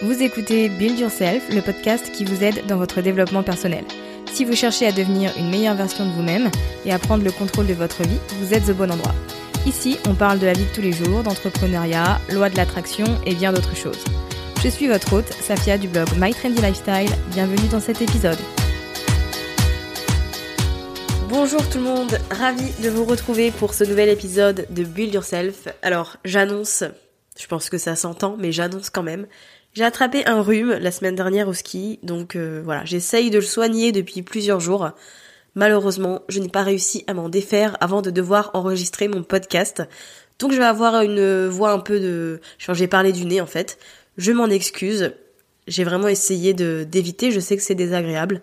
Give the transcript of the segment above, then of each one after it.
Vous écoutez Build Yourself, le podcast qui vous aide dans votre développement personnel. Si vous cherchez à devenir une meilleure version de vous-même et à prendre le contrôle de votre vie, vous êtes au bon endroit. Ici, on parle de la vie de tous les jours, d'entrepreneuriat, loi de l'attraction et bien d'autres choses. Je suis votre hôte, Safia du blog My Trendy Lifestyle. Bienvenue dans cet épisode. Bonjour tout le monde, ravi de vous retrouver pour ce nouvel épisode de Build Yourself. Alors, j'annonce, je pense que ça s'entend, mais j'annonce quand même. J'ai attrapé un rhume la semaine dernière au ski, donc euh, voilà, j'essaye de le soigner depuis plusieurs jours. Malheureusement, je n'ai pas réussi à m'en défaire avant de devoir enregistrer mon podcast. Donc je vais avoir une voix un peu de... Enfin, j'ai parlé du nez en fait. Je m'en excuse. J'ai vraiment essayé de d'éviter, je sais que c'est désagréable,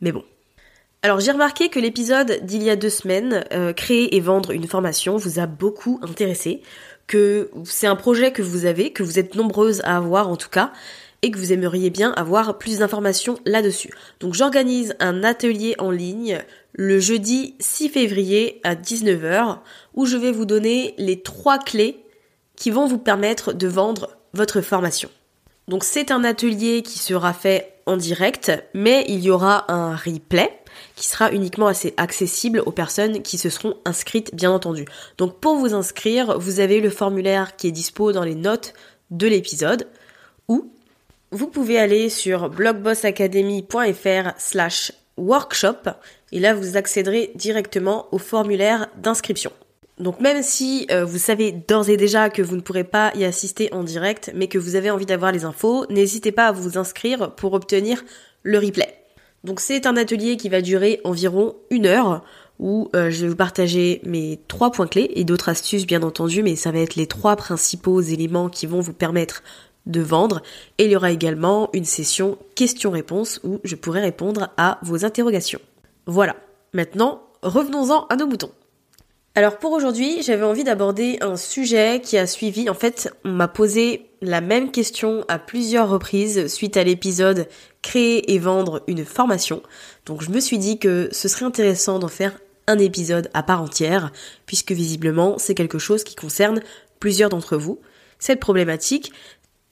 mais bon. Alors j'ai remarqué que l'épisode d'il y a deux semaines, euh, créer et vendre une formation, vous a beaucoup intéressé que c'est un projet que vous avez, que vous êtes nombreuses à avoir en tout cas, et que vous aimeriez bien avoir plus d'informations là-dessus. Donc j'organise un atelier en ligne le jeudi 6 février à 19h où je vais vous donner les trois clés qui vont vous permettre de vendre votre formation. Donc c'est un atelier qui sera fait en direct, mais il y aura un replay qui sera uniquement assez accessible aux personnes qui se seront inscrites bien entendu. Donc pour vous inscrire, vous avez le formulaire qui est dispo dans les notes de l'épisode ou vous pouvez aller sur blogbossacademy.fr slash workshop et là vous accéderez directement au formulaire d'inscription. Donc même si euh, vous savez d'ores et déjà que vous ne pourrez pas y assister en direct, mais que vous avez envie d'avoir les infos, n'hésitez pas à vous inscrire pour obtenir le replay. Donc c'est un atelier qui va durer environ une heure où euh, je vais vous partager mes trois points clés et d'autres astuces bien entendu, mais ça va être les trois principaux éléments qui vont vous permettre de vendre. Et il y aura également une session questions-réponses où je pourrai répondre à vos interrogations. Voilà. Maintenant, revenons-en à nos moutons. Alors pour aujourd'hui, j'avais envie d'aborder un sujet qui a suivi. En fait, on m'a posé la même question à plusieurs reprises suite à l'épisode Créer et vendre une formation. Donc je me suis dit que ce serait intéressant d'en faire un épisode à part entière, puisque visiblement c'est quelque chose qui concerne plusieurs d'entre vous. Cette problématique,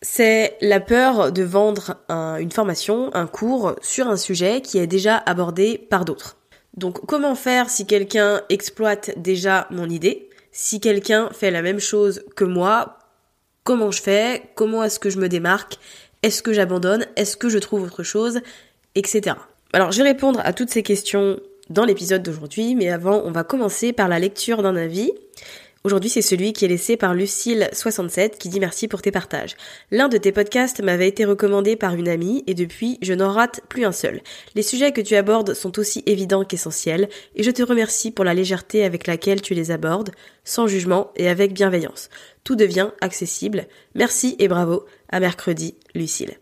c'est la peur de vendre une formation, un cours sur un sujet qui est déjà abordé par d'autres. Donc comment faire si quelqu'un exploite déjà mon idée? Si quelqu'un fait la même chose que moi, comment je fais? Comment est-ce que je me démarque? Est-ce que j'abandonne? Est-ce que je trouve autre chose? Etc. Alors je vais répondre à toutes ces questions dans l'épisode d'aujourd'hui, mais avant on va commencer par la lecture d'un avis. Aujourd'hui, c'est celui qui est laissé par Lucille67 qui dit merci pour tes partages. L'un de tes podcasts m'avait été recommandé par une amie et depuis, je n'en rate plus un seul. Les sujets que tu abordes sont aussi évidents qu'essentiels et je te remercie pour la légèreté avec laquelle tu les abordes, sans jugement et avec bienveillance. Tout devient accessible. Merci et bravo. À mercredi, Lucille.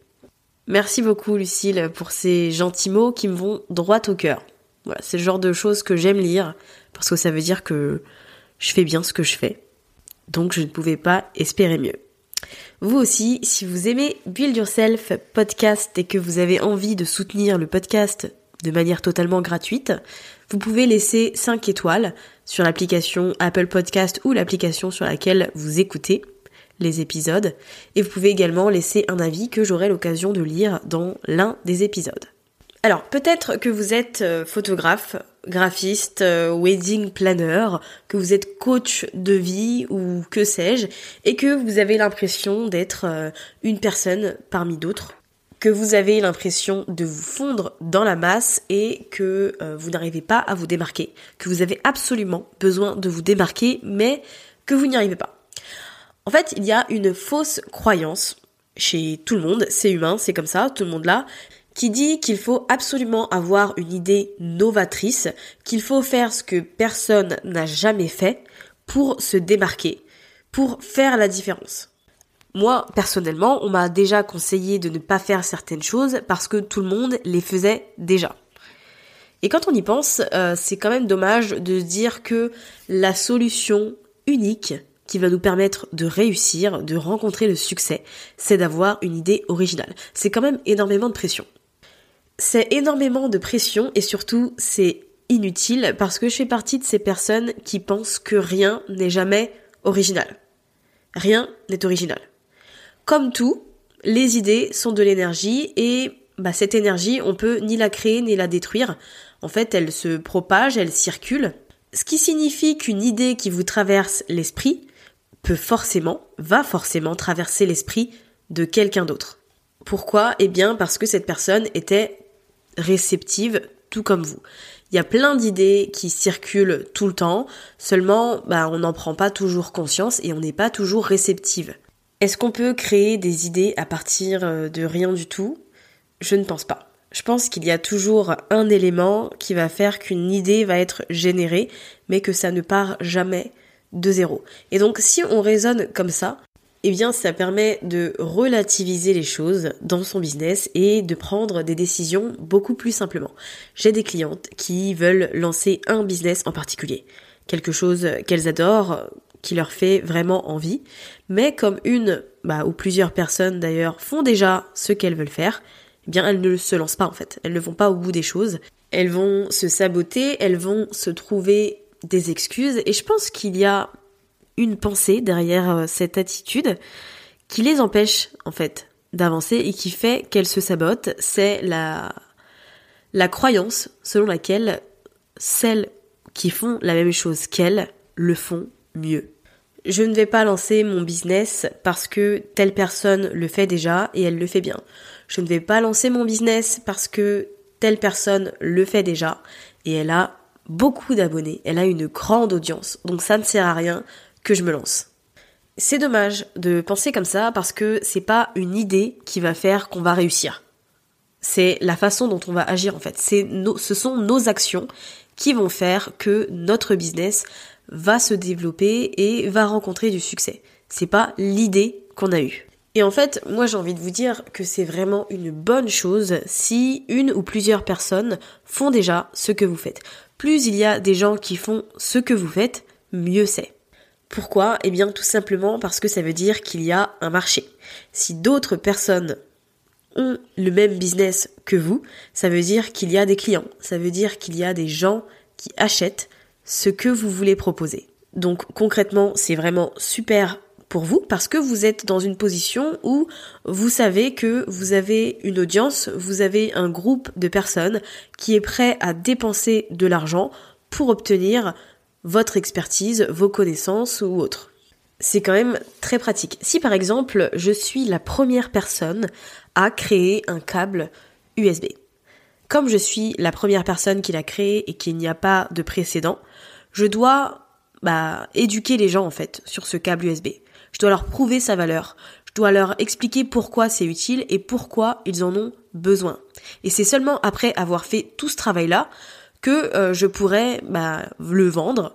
Merci beaucoup, Lucille, pour ces gentils mots qui me vont droit au cœur. Voilà, c'est le genre de choses que j'aime lire parce que ça veut dire que je fais bien ce que je fais. Donc je ne pouvais pas espérer mieux. Vous aussi, si vous aimez Build Yourself podcast et que vous avez envie de soutenir le podcast de manière totalement gratuite. Vous pouvez laisser 5 étoiles sur l'application Apple Podcast ou l'application sur laquelle vous écoutez les épisodes. Et vous pouvez également laisser un avis que j'aurai l'occasion de lire dans l'un des épisodes. Alors peut-être que vous êtes euh, photographe, graphiste, euh, wedding planner, que vous êtes coach de vie ou que sais-je, et que vous avez l'impression d'être euh, une personne parmi d'autres, que vous avez l'impression de vous fondre dans la masse et que vous n'arrivez pas à vous démarquer, que vous avez absolument besoin de vous démarquer, mais que vous n'y arrivez pas. En fait, il y a une fausse croyance chez tout le monde, c'est humain, c'est comme ça, tout le monde là, qui dit qu'il faut absolument avoir une idée novatrice, qu'il faut faire ce que personne n'a jamais fait pour se démarquer, pour faire la différence. Moi, personnellement, on m'a déjà conseillé de ne pas faire certaines choses parce que tout le monde les faisait déjà. Et quand on y pense, euh, c'est quand même dommage de dire que la solution unique qui va nous permettre de réussir, de rencontrer le succès, c'est d'avoir une idée originale. C'est quand même énormément de pression. C'est énormément de pression et surtout c'est inutile parce que je fais partie de ces personnes qui pensent que rien n'est jamais original. Rien n'est original. Comme tout, les idées sont de l'énergie et bah, cette énergie, on peut ni la créer ni la détruire. En fait, elle se propage, elle circule. Ce qui signifie qu'une idée qui vous traverse l'esprit peut forcément, va forcément traverser l'esprit de quelqu'un d'autre. Pourquoi? Eh bien parce que cette personne était réceptive, tout comme vous. Il y a plein d'idées qui circulent tout le temps, seulement bah, on n'en prend pas toujours conscience et on n'est pas toujours réceptive. Est-ce qu'on peut créer des idées à partir euh, de rien du tout? Je ne pense pas. Je pense qu'il y a toujours un élément qui va faire qu'une idée va être générée, mais que ça ne part jamais de zéro. Et donc si on raisonne comme ça, eh bien ça permet de relativiser les choses dans son business et de prendre des décisions beaucoup plus simplement. J'ai des clientes qui veulent lancer un business en particulier, quelque chose qu'elles adorent, qui leur fait vraiment envie, mais comme une bah, ou plusieurs personnes d'ailleurs font déjà ce qu'elles veulent faire, eh bien elles ne se lancent pas en fait, elles ne vont pas au bout des choses, elles vont se saboter, elles vont se trouver des excuses. Et je pense qu'il y a une pensée derrière euh, cette attitude qui les empêche en fait d'avancer et qui fait qu'elles se sabotent, c'est la la croyance selon laquelle celles qui font la même chose qu'elles le font mieux. Je ne vais pas lancer mon business parce que telle personne le fait déjà et elle le fait bien. Je ne vais pas lancer mon business parce que telle personne le fait déjà et elle a beaucoup d'abonnés, elle a une grande audience. Donc ça ne sert à rien je me lance. C'est dommage de penser comme ça parce que c'est pas une idée qui va faire qu'on va réussir. C'est la façon dont on va agir en fait. C'est ce sont nos actions qui vont faire que notre business va se développer et va rencontrer du succès. C'est pas l'idée qu'on a eue. Et en fait, moi j'ai envie de vous dire que c'est vraiment une bonne chose si une ou plusieurs personnes font déjà ce que vous faites. Plus il y a des gens qui font ce que vous faites, mieux c'est. Pourquoi? Eh bien tout simplement parce que ça veut dire qu'il y a un marché. Si d'autres personnes ont le même business que vous, ça veut dire qu'il y a des clients, ça veut dire qu'il y a des gens qui achètent ce que vous voulez proposer. Donc concrètement, c'est vraiment super pour vous parce que vous êtes dans une position où vous savez que vous avez une audience, vous avez un groupe de personnes qui est prêt à dépenser de l'argent pour obtenir votre expertise, vos connaissances ou autres. C'est quand même très pratique. Si par exemple je suis la première personne à créer un câble USB, comme je suis la première personne qui l'a créé et qu'il n'y a pas de précédent, je dois bah, éduquer les gens en fait sur ce câble USB. Je dois leur prouver sa valeur. Je dois leur expliquer pourquoi c'est utile et pourquoi ils en ont besoin. Et c'est seulement après avoir fait tout ce travail-là que euh, je pourrais bah, le vendre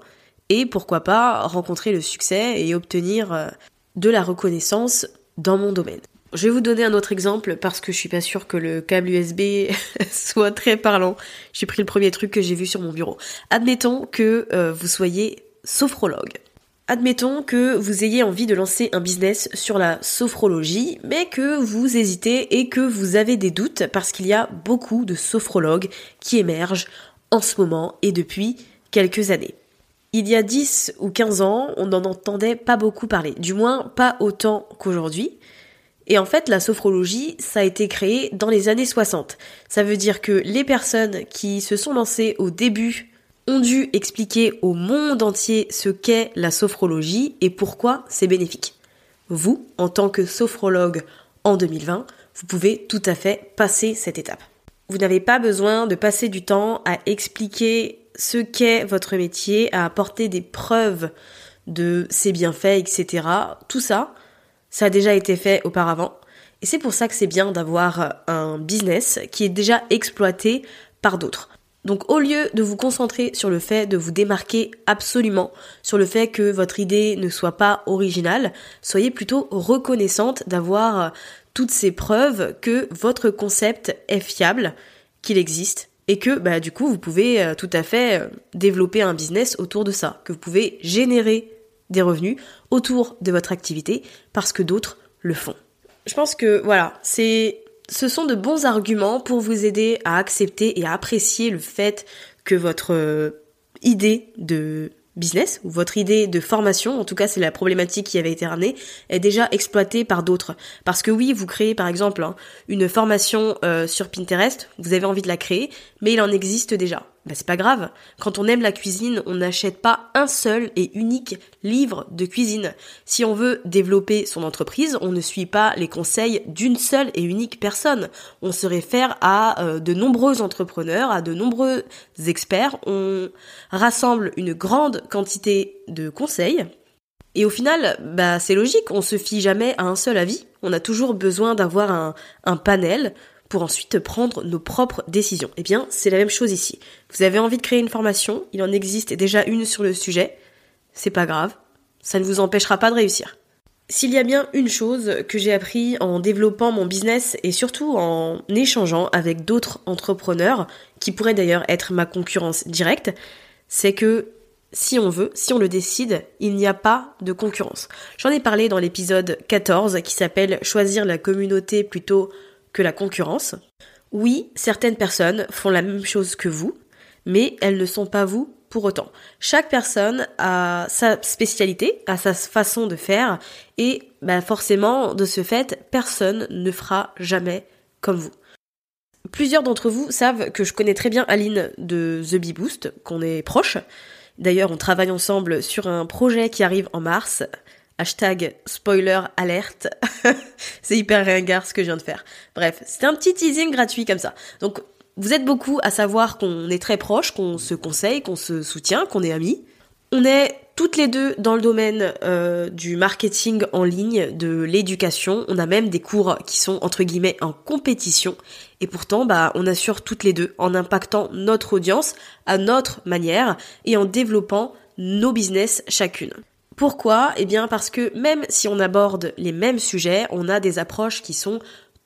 et pourquoi pas rencontrer le succès et obtenir euh, de la reconnaissance dans mon domaine. Je vais vous donner un autre exemple parce que je suis pas sûre que le câble USB soit très parlant. J'ai pris le premier truc que j'ai vu sur mon bureau. Admettons que euh, vous soyez sophrologue. Admettons que vous ayez envie de lancer un business sur la sophrologie, mais que vous hésitez et que vous avez des doutes parce qu'il y a beaucoup de sophrologues qui émergent en ce moment et depuis quelques années. Il y a 10 ou 15 ans, on n'en entendait pas beaucoup parler, du moins pas autant qu'aujourd'hui. Et en fait, la sophrologie, ça a été créé dans les années 60. Ça veut dire que les personnes qui se sont lancées au début ont dû expliquer au monde entier ce qu'est la sophrologie et pourquoi c'est bénéfique. Vous, en tant que sophrologue en 2020, vous pouvez tout à fait passer cette étape. Vous n'avez pas besoin de passer du temps à expliquer ce qu'est votre métier, à apporter des preuves de ses bienfaits, etc. Tout ça, ça a déjà été fait auparavant. Et c'est pour ça que c'est bien d'avoir un business qui est déjà exploité par d'autres. Donc au lieu de vous concentrer sur le fait de vous démarquer absolument, sur le fait que votre idée ne soit pas originale, soyez plutôt reconnaissante d'avoir toutes ces preuves que votre concept est fiable, qu'il existe et que bah du coup vous pouvez euh, tout à fait euh, développer un business autour de ça, que vous pouvez générer des revenus autour de votre activité parce que d'autres le font. Je pense que voilà, c'est ce sont de bons arguments pour vous aider à accepter et à apprécier le fait que votre euh, idée de business ou votre idée de formation, en tout cas c'est la problématique qui avait été ramenée, est déjà exploitée par d'autres. Parce que oui, vous créez par exemple hein, une formation euh, sur Pinterest, vous avez envie de la créer, mais il en existe déjà bah c'est pas grave. Quand on aime la cuisine, on n'achète pas un seul et unique livre de cuisine. Si on veut développer son entreprise, on ne suit pas les conseils d'une seule et unique personne. On se réfère à euh, de nombreux entrepreneurs, à de nombreux experts. On rassemble une grande quantité de conseils. Et au final, bah c'est logique, on se fie jamais à un seul avis. On a toujours besoin d'avoir un, un panel pour ensuite prendre nos propres décisions. Eh bien, c'est la même chose ici. Vous avez envie de créer une formation, il en existe déjà une sur le sujet, c'est pas grave, ça ne vous empêchera pas de réussir. S'il y a bien une chose que j'ai appris en développant mon business et surtout en échangeant avec d'autres entrepreneurs, qui pourraient d'ailleurs être ma concurrence directe, c'est que si on veut, si on le décide, il n'y a pas de concurrence. J'en ai parlé dans l'épisode 14 qui s'appelle Choisir la communauté plutôt que la concurrence. Oui, certaines personnes font la même chose que vous, mais elles ne sont pas vous pour autant. Chaque personne a sa spécialité, a sa façon de faire, et bah forcément, de ce fait, personne ne fera jamais comme vous. Plusieurs d'entre vous savent que je connais très bien Aline de The Bee Boost, qu'on est proche. D'ailleurs, on travaille ensemble sur un projet qui arrive en mars. Hashtag spoiler alerte. c'est hyper ringard ce que je viens de faire. Bref, c'était un petit teasing gratuit comme ça. Donc, vous êtes beaucoup à savoir qu'on est très proches, qu'on se conseille, qu'on se soutient, qu'on est amis. On est toutes les deux dans le domaine euh, du marketing en ligne, de l'éducation. On a même des cours qui sont entre guillemets en compétition. Et pourtant, bah, on assure toutes les deux en impactant notre audience à notre manière et en développant nos business chacune. Pourquoi? Eh bien parce que même si on aborde les mêmes sujets, on a des approches qui sont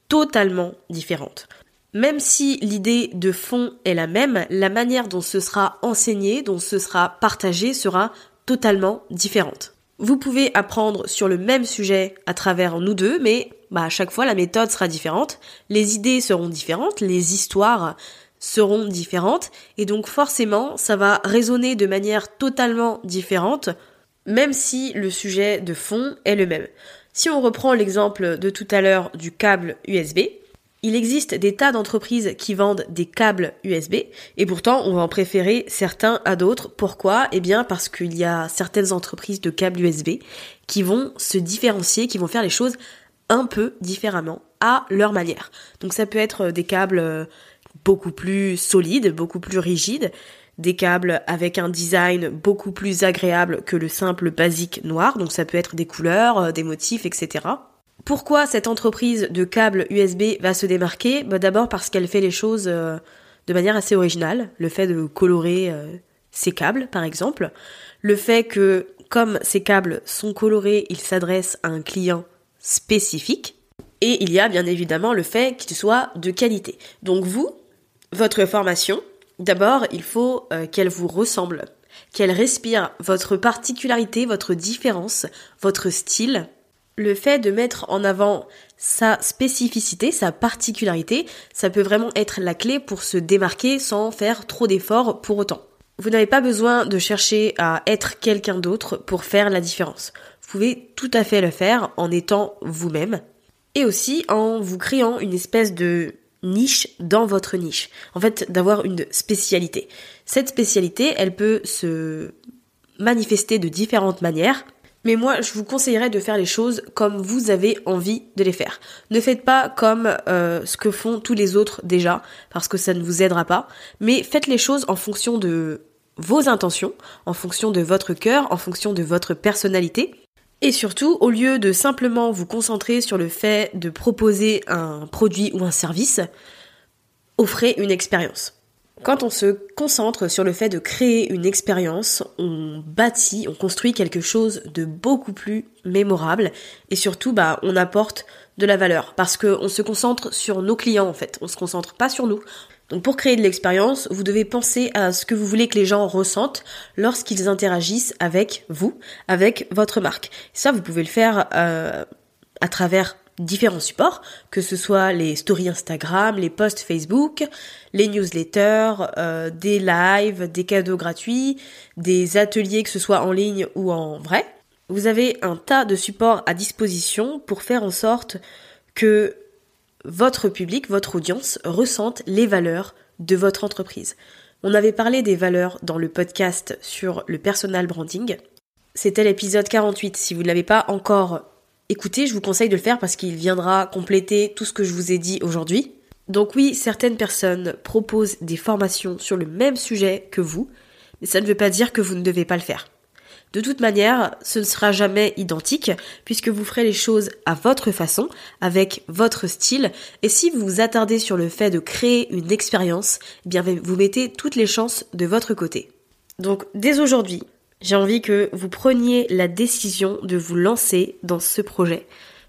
totalement différentes. Même si l'idée de fond est la même, la manière dont ce sera enseigné, dont ce sera partagé sera totalement différente. Vous pouvez apprendre sur le même sujet à travers nous deux, mais bah, à chaque fois la méthode sera différente, les idées seront différentes, les histoires seront différentes, et donc forcément ça va résonner de manière totalement différente même si le sujet de fond est le même. Si on reprend l'exemple de tout à l'heure du câble USB, il existe des tas d'entreprises qui vendent des câbles USB et pourtant on va en préférer certains à d'autres. Pourquoi? Eh bien parce qu'il y a certaines entreprises de câbles USB qui vont se différencier, qui vont faire les choses un peu différemment à leur manière. Donc ça peut être des câbles beaucoup plus solides, beaucoup plus rigides, des câbles avec un design beaucoup plus agréable que le simple basique noir, donc ça peut être des couleurs, euh, des motifs, etc. Pourquoi cette entreprise de câbles USB va se démarquer? Bah D'abord parce qu'elle fait les choses euh, de manière assez originale, le fait de colorer euh, ses câbles par exemple, le fait que comme ces câbles sont colorés, ils s'adressent à un client spécifique, et il y a bien évidemment le fait qu'ils soient de qualité. Donc vous, votre formation, D'abord, il faut euh, qu'elle vous ressemble. qu'elle respire votre particularité, votre différence, votre style. Le fait de mettre en avant sa spécificité, sa particularité, ça peut vraiment être la clé pour se démarquer sans faire trop d'efforts pour autant. Vous n'avez pas besoin de chercher à être quelqu'un d'autre pour faire la différence. Vous pouvez tout à fait le faire en étant vous-même et aussi en vous créant une espèce de niche dans votre niche. En fait, d'avoir une spécialité. Cette spécialité, elle peut se manifester de différentes manières. Mais moi, je vous conseillerais de faire les choses comme vous avez envie de les faire. Ne faites pas comme euh, ce que font tous les autres déjà, parce que ça ne vous aidera pas. Mais faites les choses en fonction de vos intentions, en fonction de votre cœur, en fonction de votre personnalité. Et surtout, au lieu de simplement vous concentrer sur le fait de proposer un produit ou un service, offrez une expérience. Quand on se concentre sur le fait de créer une expérience, on bâtit, on construit quelque chose de beaucoup plus mémorable et surtout bah on apporte de la valeur parce qu'on se concentre sur nos clients en fait, on se concentre pas sur nous. Donc pour créer de l'expérience, vous devez penser à ce que vous voulez que les gens ressentent lorsqu'ils interagissent avec vous, avec votre marque. Ça, vous pouvez le faire euh, à travers différents supports, que ce soit les stories Instagram, les posts Facebook, les newsletters, euh, des lives, des cadeaux gratuits, des ateliers, que ce soit en ligne ou en vrai. Vous avez un tas de supports à disposition pour faire en sorte que votre public, votre audience ressente les valeurs de votre entreprise. On avait parlé des valeurs dans le podcast sur le personal branding. C'était l'épisode 48. Si vous ne l'avez pas encore écouté, je vous conseille de le faire parce qu'il viendra compléter tout ce que je vous ai dit aujourd'hui. Donc oui, certaines personnes proposent des formations sur le même sujet que vous, mais ça ne veut pas dire que vous ne devez pas le faire. De toute manière, ce ne sera jamais identique puisque vous ferez les choses à votre façon, avec votre style, et si vous vous attardez sur le fait de créer une expérience, eh bien vous mettez toutes les chances de votre côté. Donc dès aujourd'hui, j'ai envie que vous preniez la décision de vous lancer dans ce projet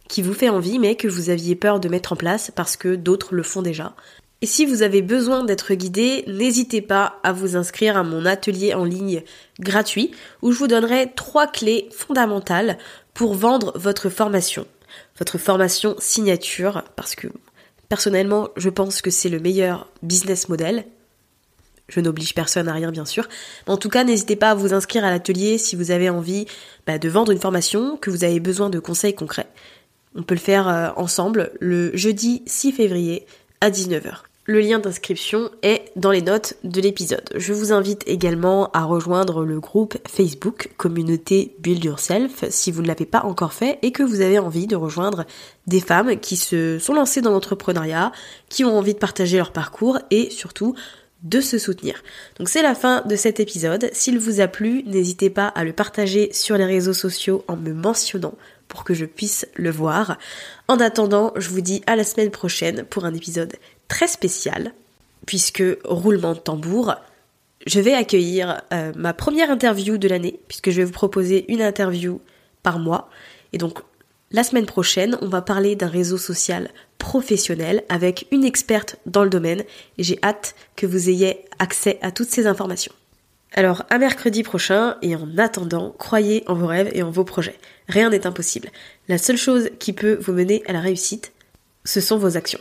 qui vous fait envie mais que vous aviez peur de mettre en place parce que d'autres le font déjà. Et si vous avez besoin d'être guidé, n'hésitez pas à vous inscrire à mon atelier en ligne gratuit où je vous donnerai trois clés fondamentales pour vendre votre formation. Votre formation signature parce que personnellement je pense que c'est le meilleur business model. Je n'oblige personne à rien bien sûr. Mais en tout cas n'hésitez pas à vous inscrire à l'atelier si vous avez envie bah, de vendre une formation, que vous avez besoin de conseils concrets. On peut le faire euh, ensemble le jeudi 6 février à 19h. Le lien d'inscription est dans les notes de l'épisode. Je vous invite également à rejoindre le groupe Facebook communauté Build Yourself si vous ne l'avez pas encore fait et que vous avez envie de rejoindre des femmes qui se sont lancées dans l'entrepreneuriat, qui ont envie de partager leur parcours et surtout de se soutenir. Donc c'est la fin de cet épisode. S'il vous a plu, n'hésitez pas à le partager sur les réseaux sociaux en me mentionnant pour que je puisse le voir. En attendant, je vous dis à la semaine prochaine pour un épisode très spécial, puisque roulement de tambour, je vais accueillir euh, ma première interview de l'année, puisque je vais vous proposer une interview par mois. Et donc, la semaine prochaine, on va parler d'un réseau social professionnel avec une experte dans le domaine, et j'ai hâte que vous ayez accès à toutes ces informations. Alors, à mercredi prochain, et en attendant, croyez en vos rêves et en vos projets. Rien n'est impossible. La seule chose qui peut vous mener à la réussite, ce sont vos actions.